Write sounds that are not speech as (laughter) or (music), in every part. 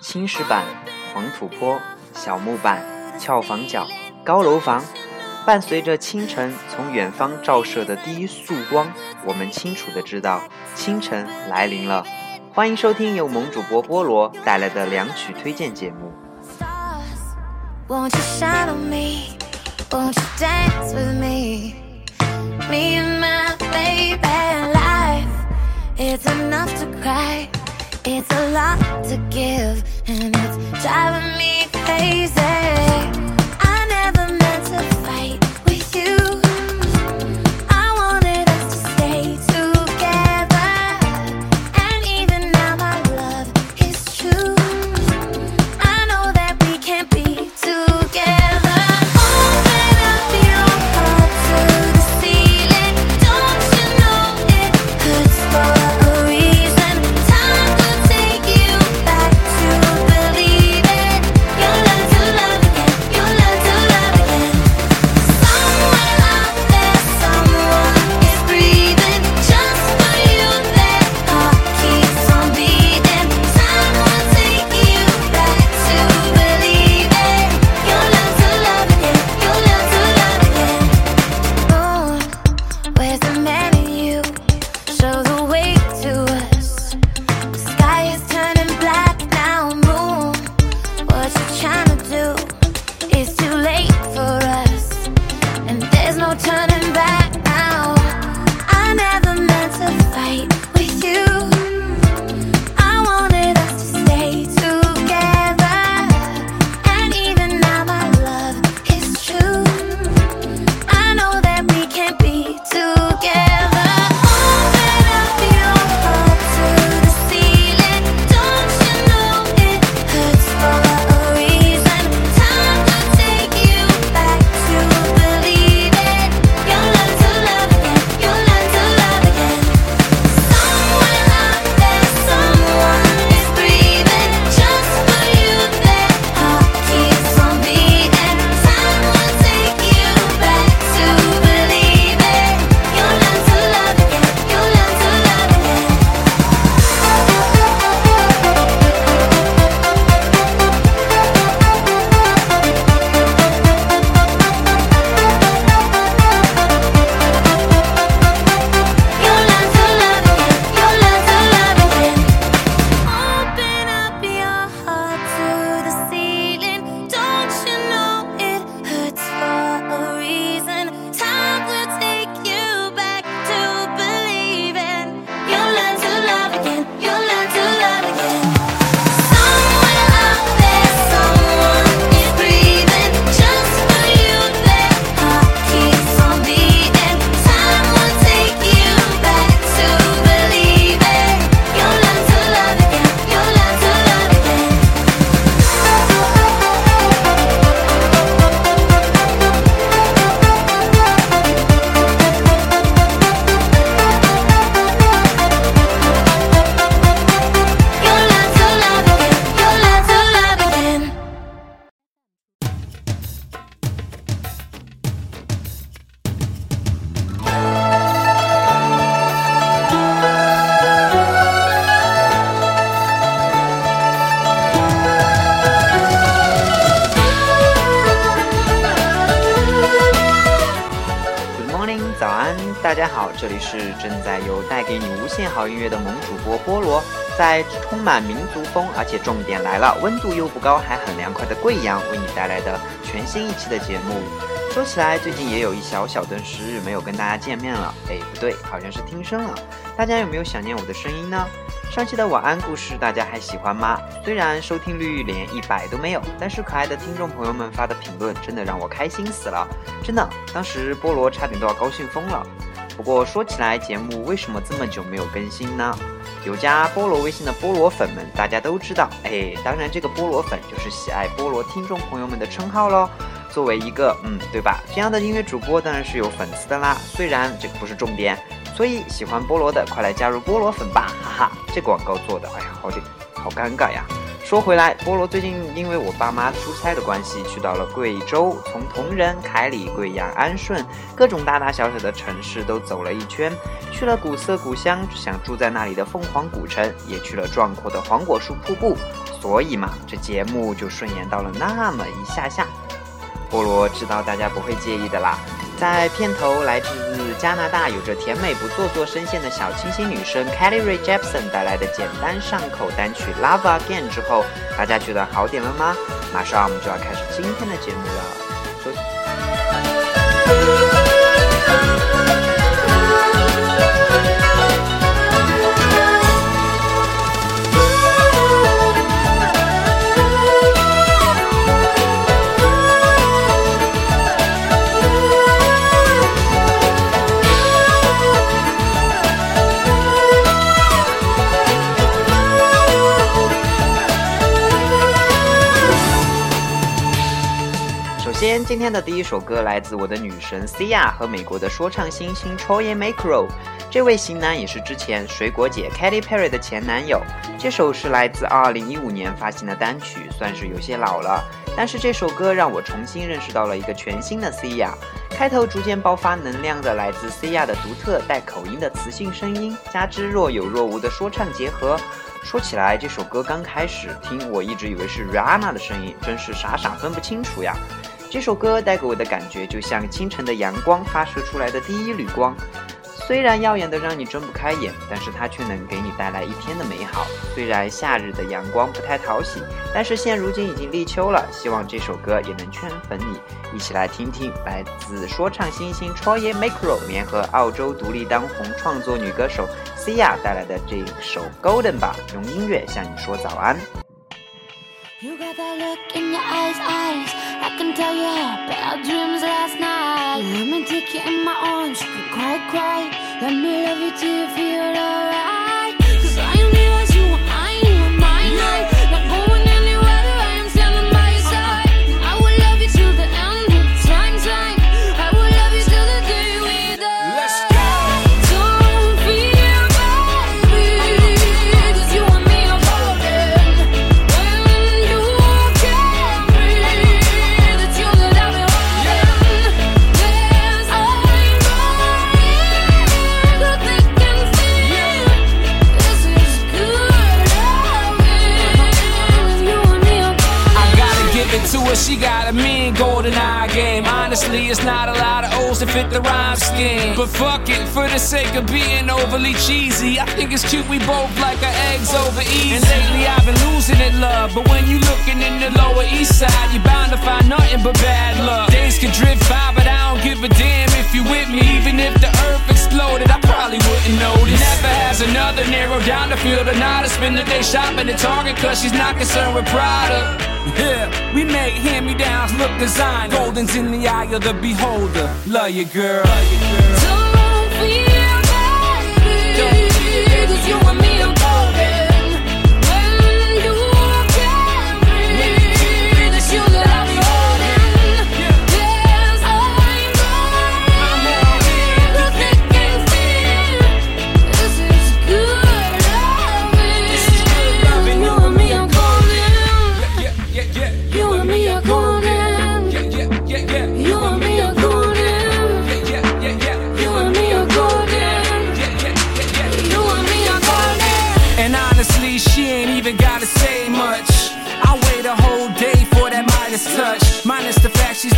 青石板、黄土坡、小木板、翘房角、高楼房，伴随着清晨从远方照射的第一束光，我们清楚的知道清晨来临了。欢迎收听由萌主播菠萝带来的两曲推荐节目。Won't you shine on me? Won't you dance with me? Me and my baby life. It's enough to cry. It's a lot to give, and it's driving me crazy. I never 是正在由带给你无限好音乐的萌主播菠萝，在充满民族风，而且重点来了，温度又不高，还很凉快的贵阳，为你带来的全新一期的节目。说起来，最近也有一小小段时日没有跟大家见面了，哎，不对，好像是听声了。大家有没有想念我的声音呢？上期的晚安故事大家还喜欢吗？虽然收听率连一百都没有，但是可爱的听众朋友们发的评论真的让我开心死了，真的，当时菠萝差点都要高兴疯了。不过说起来，节目为什么这么久没有更新呢？有加菠萝微信的菠萝粉们，大家都知道，哎，当然这个菠萝粉就是喜爱菠萝听众朋友们的称号喽。作为一个嗯，对吧？这样的音乐主播当然是有粉丝的啦，虽然这个不是重点。所以喜欢菠萝的，快来加入菠萝粉吧，哈哈！这广告做的，哎呀，好点，好尴尬呀。说回来，菠萝最近因为我爸妈出差的关系，去到了贵州，从铜仁、凯里、贵阳、安顺各种大大小小的城市都走了一圈，去了古色古香，想住在那里的凤凰古城，也去了壮阔的黄果树瀑布，所以嘛，这节目就顺延到了那么一下下。菠萝知道大家不会介意的啦。在片头，来自加拿大有着甜美不做作声线的小清新女生 Kelly Rae Jepsen 带来的简单上口单曲《Love Again》之后，大家觉得好点了吗？马上我们就要开始今天的节目了。今天的第一首歌来自我的女神 Sia 和美国的说唱新星 Troy McCrow。这位型男也是之前水果姐 Katy Perry 的前男友。这首是来自2015年发行的单曲，算是有些老了。但是这首歌让我重新认识到了一个全新的 Sia。开头逐渐爆发能量的来自 Sia 的独特带口音的磁性声音，加之若有若无的说唱结合。说起来，这首歌刚开始听，我一直以为是 Rihanna 的声音，真是傻傻分不清楚呀。这首歌带给我的感觉，就像清晨的阳光发射出来的第一缕光。虽然耀眼的让你睁不开眼，但是它却能给你带来一天的美好。虽然夏日的阳光不太讨喜，但是现如今已经立秋了，希望这首歌也能圈粉你。一起来听听来自说唱新星 Troy McCrow 联合澳洲独立当红创作女歌手 Sia 带来的这首 Golden 吧，用音乐向你说早安。You got that look in your eyes, eyes. I can tell you had bad dreams last night. Let me take you in my arms, you can cry, cry. Let me love you till you feel alright. Fit the rhyme scheme. But fuck it, for the sake of being overly cheesy, I think it's cute we both like our eggs over easy. And lately I've been losing it, love. But when you looking in the lower east side, you're bound to find nothing but bad luck. Days can drift by, but I don't give a damn if you with me. Even if the earth exploded, I probably wouldn't notice. Never has another narrow down the field, or not to spend the day shopping at Target, cause she's not concerned with product. Yeah, we make hand-me-downs look designed. Golden's in the eye of the beholder. Love you, girl. Love you, girl. Don't feel bad, cause you and me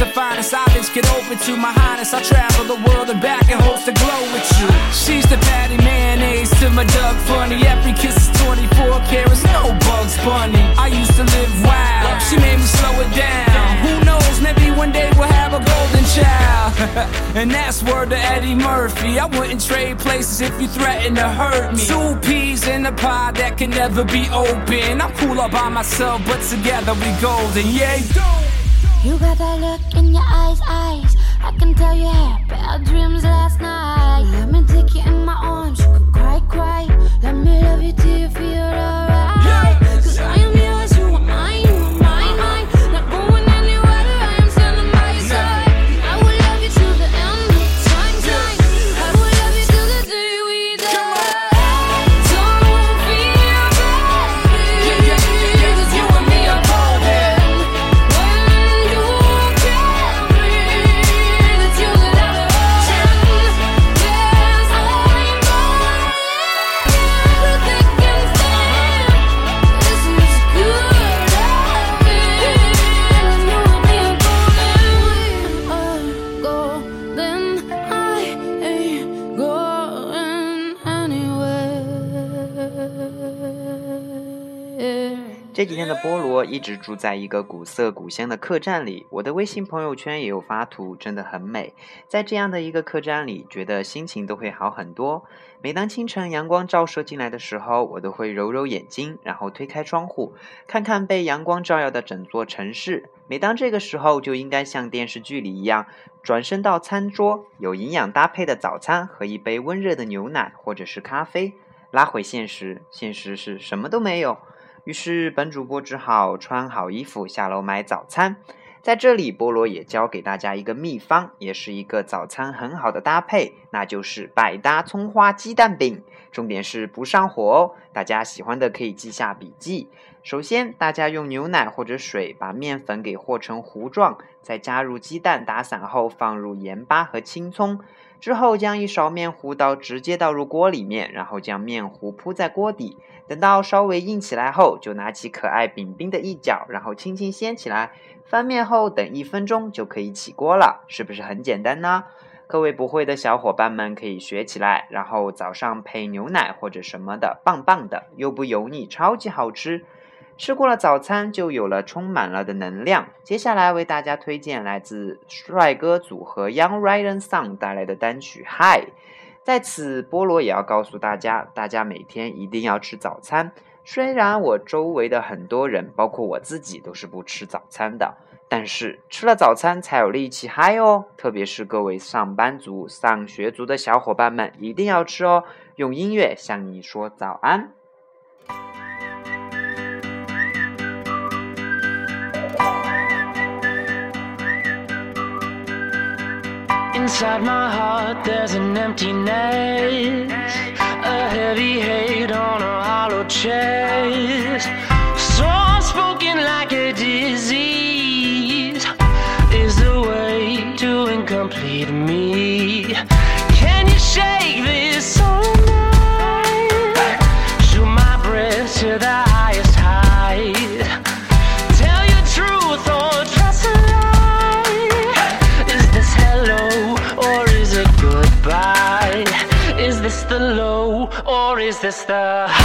the finest. Eyelids get open to my highness. I travel the world and back and hopes to glow with you. She's the patty mayonnaise to my Doug Funny. Every kiss is 24 carats, no bugs bunny. I used to live wild. She made me slow it down. Who knows? Maybe one day we'll have a golden child. (laughs) and that's word to Eddie Murphy. I wouldn't trade places if you threaten to hurt me. Two peas in a pie that can never be open. I'm cool all by myself, but together we golden. Yeah. You got that look in your eyes, eyes. I can tell you had bad dreams last night. Let me take you in my arms, you could cry, cry. Let me love you till you feel alright. 这几天的菠萝一直住在一个古色古香的客栈里，我的微信朋友圈也有发图，真的很美。在这样的一个客栈里，觉得心情都会好很多。每当清晨阳光照射进来的时候，我都会揉揉眼睛，然后推开窗户，看看被阳光照耀的整座城市。每当这个时候，就应该像电视剧里一样，转身到餐桌，有营养搭配的早餐和一杯温热的牛奶或者是咖啡。拉回现实，现实是什么都没有。于是本主播只好穿好衣服下楼买早餐。在这里，菠萝也教给大家一个秘方，也是一个早餐很好的搭配，那就是百搭葱花鸡蛋饼。重点是不上火哦，大家喜欢的可以记下笔记。首先，大家用牛奶或者水把面粉给和成糊状，再加入鸡蛋打散后，放入盐巴和青葱。之后将一勺面糊倒直接倒入锅里面，然后将面糊铺在锅底，等到稍微硬起来后，就拿起可爱饼饼的一角，然后轻轻掀起来，翻面后等一分钟就可以起锅了，是不是很简单呢？各位不会的小伙伴们可以学起来，然后早上配牛奶或者什么的，棒棒的，又不油腻，超级好吃。吃过了早餐，就有了充满了的能量。接下来为大家推荐来自帅哥组合 Young Ryan Song 带来的单曲《Hi》。在此，菠萝也要告诉大家，大家每天一定要吃早餐。虽然我周围的很多人，包括我自己，都是不吃早餐的，但是吃了早餐才有力气嗨哦。特别是各位上班族、上学族的小伙伴们，一定要吃哦。用音乐向你说早安。Inside my heart, there's an emptiness, sister.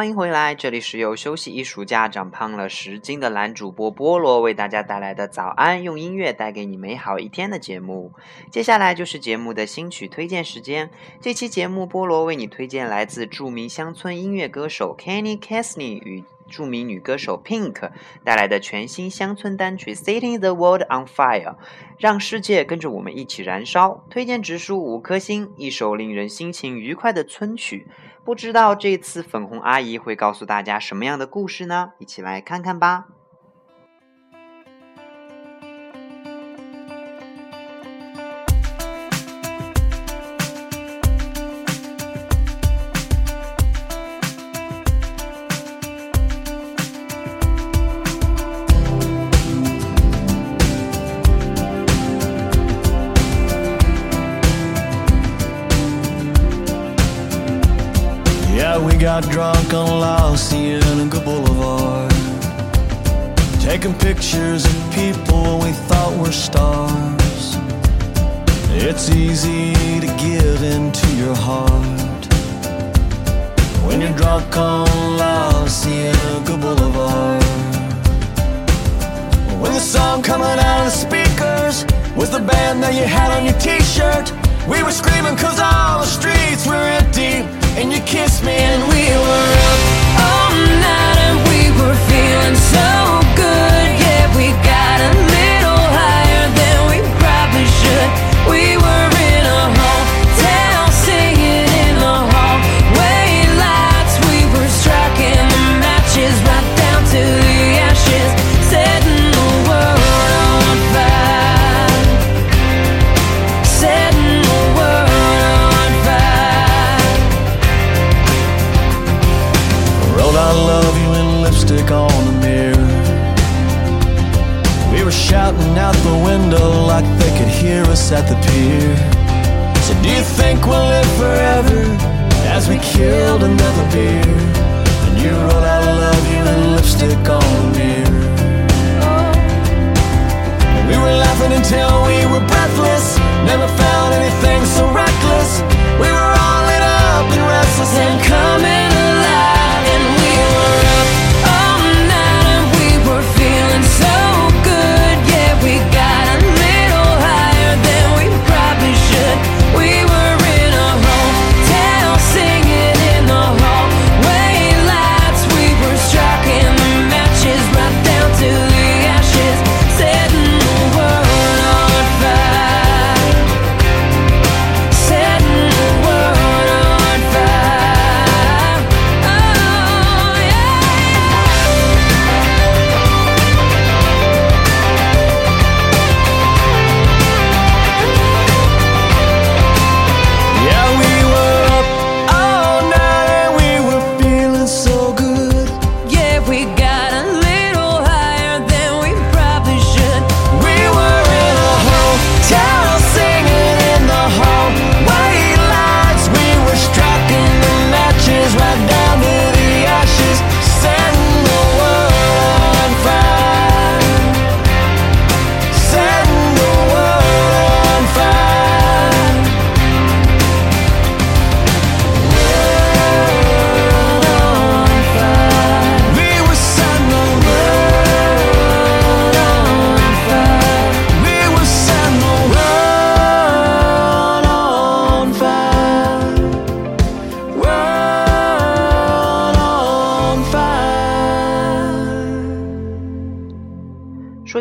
欢迎回来，这里是由休息一暑假长胖了十斤的男主播菠萝为大家带来的早安，用音乐带给你美好一天的节目。接下来就是节目的新曲推荐时间。这期节目菠萝为你推荐来自著名乡村音乐歌手 Kenny Chesney 与著名女歌手 Pink 带来的全新乡村单曲《Setting the World on Fire》，让世界跟着我们一起燃烧。推荐直属五颗星，一首令人心情愉快的村曲。不知道这次粉红阿姨会告诉大家什么样的故事呢？一起来看看吧。Got drunk on La Cienega Boulevard. Taking pictures of people we thought were stars. It's easy to give into your heart. When you're drunk on La Cienega Boulevard. When the song coming out of the speakers was the band that you had on your t-shirt. We were screaming cause all the streets were empty And you kissed me and we were up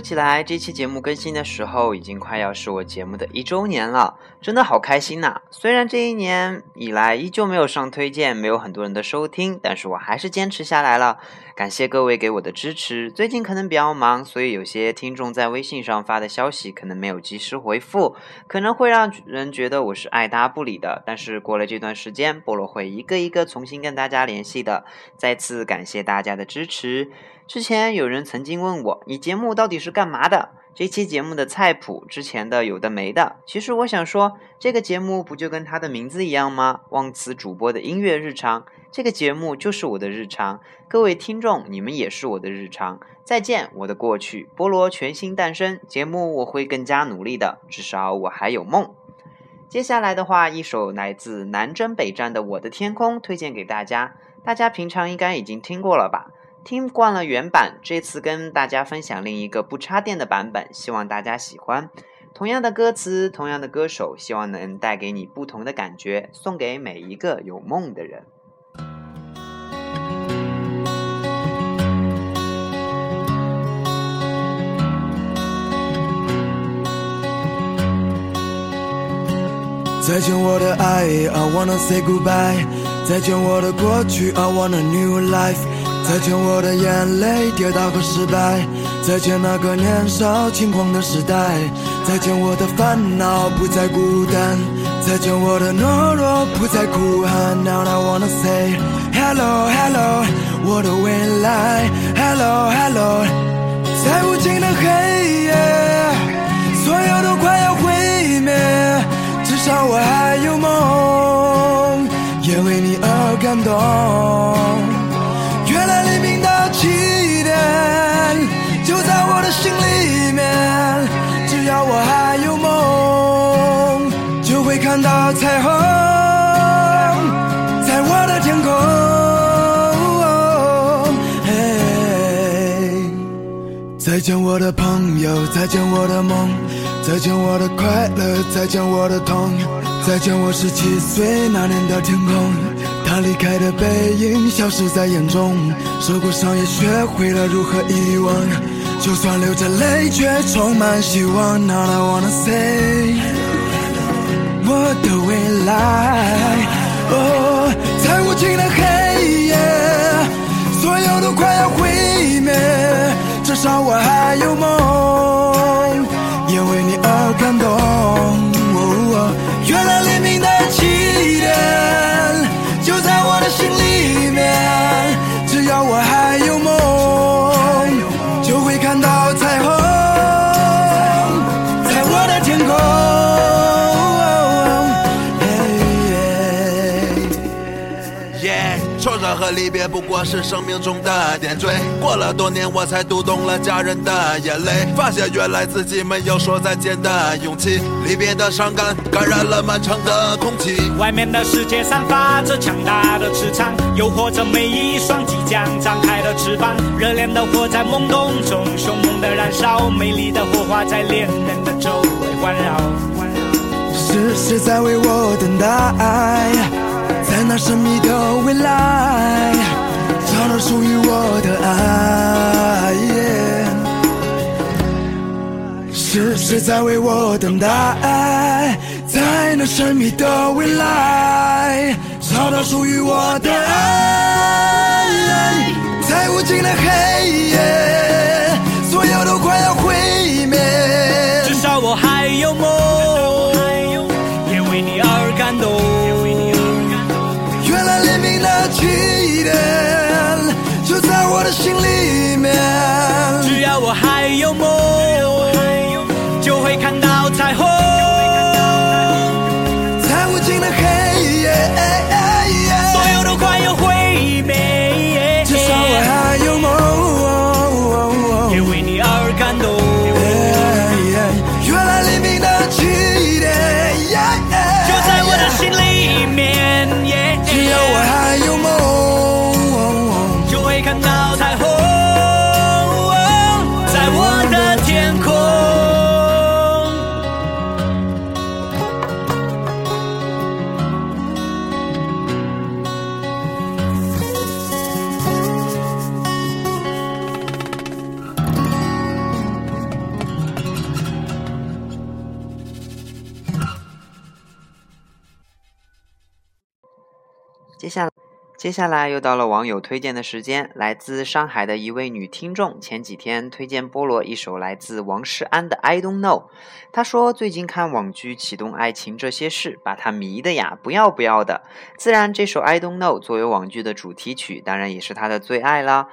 起来，这期节目更新的时候，已经快要是我节目的一周年了，真的好开心呐、虽然这一年以来依旧没有上推荐，没有很多人的收听，但是我还是坚持下来了。感谢各位给我的支持。最近可能比较忙，所以有些听众在微信上发的消息可能没有及时回复，可能会让人觉得我是爱答不理的。但是过了这段时间，菠萝会一个一个重新跟大家联系的。再次感谢大家的支持。之前有人曾经问我，你节目到底是干嘛的？这期节目的菜谱，之前的有的没的。其实我想说，这个节目不就跟它的名字一样吗？忘词主播的音乐日常，这个节目就是我的日常。各位听众，你们也是我的日常。再见，我的过去。菠萝全新诞生，节目我会更加努力的，至少我还有梦。接下来的话，一首来自南征北战的《我的天空》推荐给大家。大家平常应该已经听过了吧？听惯了原版这次跟大家分享另一个不插电的版本希望大家喜欢。同样的歌词同样的歌手希望能带给你不同的感觉送给每一个有梦的人。再见我的爱 i wanna say goodbye 再见我的过去 i want a new life 再见我的眼泪、跌倒和失败。再见那个年少轻狂的时代。再见我的烦恼，不再孤单。再见我的懦弱，不再哭喊。Now I wanna say hello hello，我的未来。Hello hello，在无尽的黑夜，所有都快要毁灭。至少我还有梦，也为你而感动。原来黎明的起点就在我的心里面，只要我还有梦，就会看到彩虹，在我的天空。嘿再见我的朋友，再见我的梦，再见我的快乐，再见我的痛，再见我十七岁那年的天空。他离开的背影消失在眼中，受过伤也学会了如何遗忘，就算流着泪却充满希望。Now I wanna say，我的未来，哦，在无尽的黑夜，所有都快要毁灭，至少我还有梦，也为你而感动。哦原来别不过是生命中的点缀。过了多年，我才读懂了家人的眼泪，发现原来自己没有说再见的勇气。离别的伤感感染了漫长的空气。外面的世界散发着强大的磁场，诱惑着每一双即将张开的翅膀。热烈的火在懵懂中凶猛的燃烧，美丽的火花在恋人的周围环绕。是谁在为我等待？那神秘的未来，找到属于我的爱。是谁在为我等待？在那神秘的未来，找到属于我的爱。在无尽的黑夜，所有都快要毁灭。至少我还有梦，也为你而感动。那起点就在我的心里面。只要我还有梦，接下来又到了网友推荐的时间。来自上海的一位女听众，前几天推荐菠萝一首来自王诗安的《I Don't Know》。她说最近看网剧《启动爱情这些事》，把她迷的呀，不要不要的。自然，这首《I Don't Know》作为网剧的主题曲，当然也是她的最爱啦。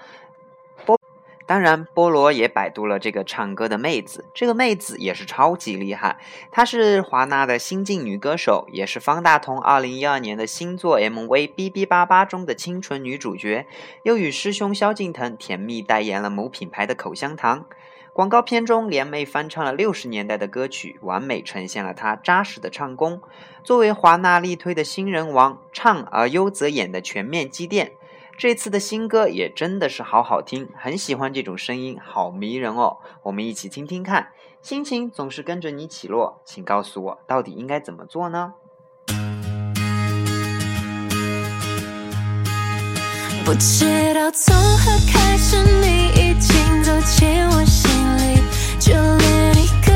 当然，菠萝也百度了这个唱歌的妹子，这个妹子也是超级厉害。她是华纳的新晋女歌手，也是方大同2012年的新作 MV《哔哔叭叭》中的清纯女主角，又与师兄萧敬腾甜蜜代言了某品牌的口香糖。广告片中，联袂翻唱了六十年代的歌曲，完美呈现了她扎实的唱功。作为华纳力推的新人王，唱而优则演的全面积淀。这次的新歌也真的是好好听，很喜欢这种声音，好迷人哦！我们一起听听看，心情总是跟着你起落，请告诉我，到底应该怎么做呢？不知道从何开始，你已经走进我心里，就连一个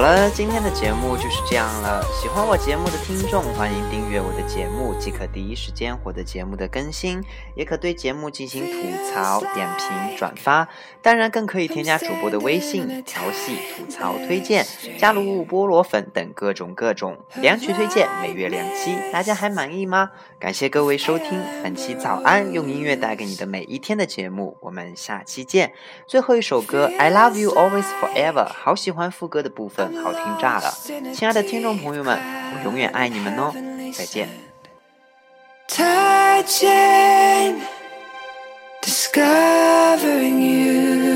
好了，了今天的节目就是这样了。喜欢我节目的听众，欢迎订阅我的节目，即可第一时间获得节目的更新，也可对节目进行吐槽、点评、转发。当然，更可以添加主播的微信，调戏、吐槽、推荐，加入菠萝粉等各种各种两曲推荐，每月两期，大家还满意吗？感谢各位收听本期早安，用音乐带给你的每一天的节目，我们下期见。最后一首歌《I Love You Always Forever》，好喜欢副歌的部分，好听炸了！亲爱的听众朋友们，我永远爱你们哦，再见。touching, discovering you.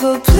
go to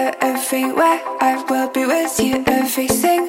everywhere. I will be with you, every I